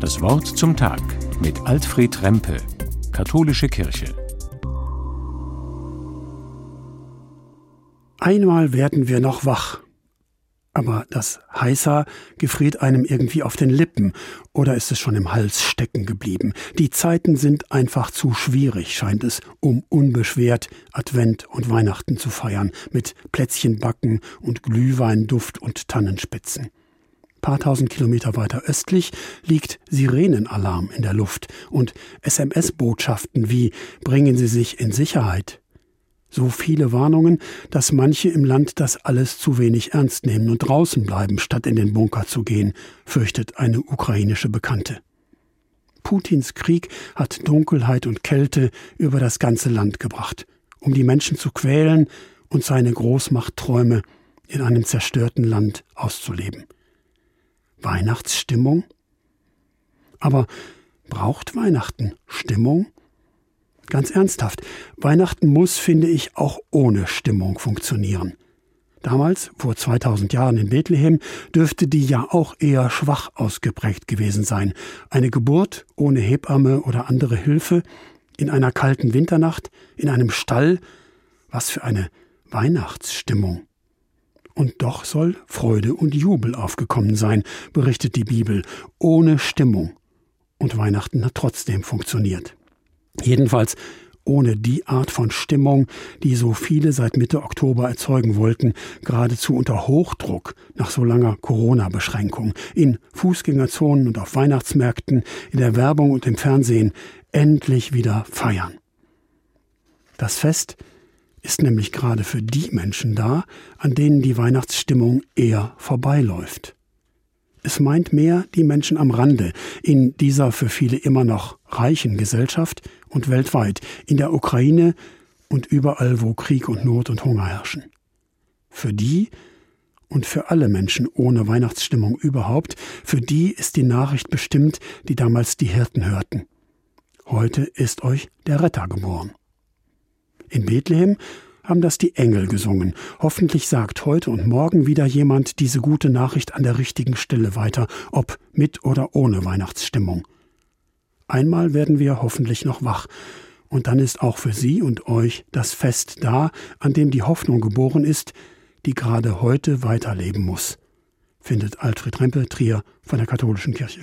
Das Wort zum Tag mit Alfred Rempe, Katholische Kirche. Einmal werden wir noch wach. Aber das Heißer gefriert einem irgendwie auf den Lippen oder ist es schon im Hals stecken geblieben? Die Zeiten sind einfach zu schwierig, scheint es, um unbeschwert Advent und Weihnachten zu feiern, mit Plätzchenbacken und Glühweinduft und Tannenspitzen. Paar tausend Kilometer weiter östlich liegt Sirenenalarm in der Luft und SMS-Botschaften wie Bringen Sie sich in Sicherheit, so viele Warnungen, dass manche im Land das alles zu wenig ernst nehmen und draußen bleiben, statt in den Bunker zu gehen, fürchtet eine ukrainische Bekannte. Putins Krieg hat Dunkelheit und Kälte über das ganze Land gebracht, um die Menschen zu quälen und seine Großmachtträume in einem zerstörten Land auszuleben. Weihnachtsstimmung? Aber braucht Weihnachten Stimmung? Ganz ernsthaft, Weihnachten muss, finde ich, auch ohne Stimmung funktionieren. Damals, vor 2000 Jahren in Bethlehem, dürfte die ja auch eher schwach ausgeprägt gewesen sein. Eine Geburt ohne Hebamme oder andere Hilfe, in einer kalten Winternacht, in einem Stall. Was für eine Weihnachtsstimmung. Und doch soll Freude und Jubel aufgekommen sein, berichtet die Bibel, ohne Stimmung. Und Weihnachten hat trotzdem funktioniert. Jedenfalls ohne die Art von Stimmung, die so viele seit Mitte Oktober erzeugen wollten, geradezu unter Hochdruck nach so langer Corona-Beschränkung, in Fußgängerzonen und auf Weihnachtsmärkten, in der Werbung und im Fernsehen, endlich wieder feiern. Das Fest ist nämlich gerade für die Menschen da, an denen die Weihnachtsstimmung eher vorbeiläuft. Es meint mehr die Menschen am Rande, in dieser für viele immer noch reichen Gesellschaft und weltweit, in der Ukraine und überall, wo Krieg und Not und Hunger herrschen. Für die und für alle Menschen ohne Weihnachtsstimmung überhaupt, für die ist die Nachricht bestimmt, die damals die Hirten hörten. Heute ist euch der Retter geboren. In Bethlehem haben das die Engel gesungen. Hoffentlich sagt heute und morgen wieder jemand diese gute Nachricht an der richtigen Stelle weiter, ob mit oder ohne Weihnachtsstimmung. Einmal werden wir hoffentlich noch wach, und dann ist auch für Sie und euch das Fest da, an dem die Hoffnung geboren ist, die gerade heute weiterleben muss, findet Alfred Rempe Trier von der Katholischen Kirche.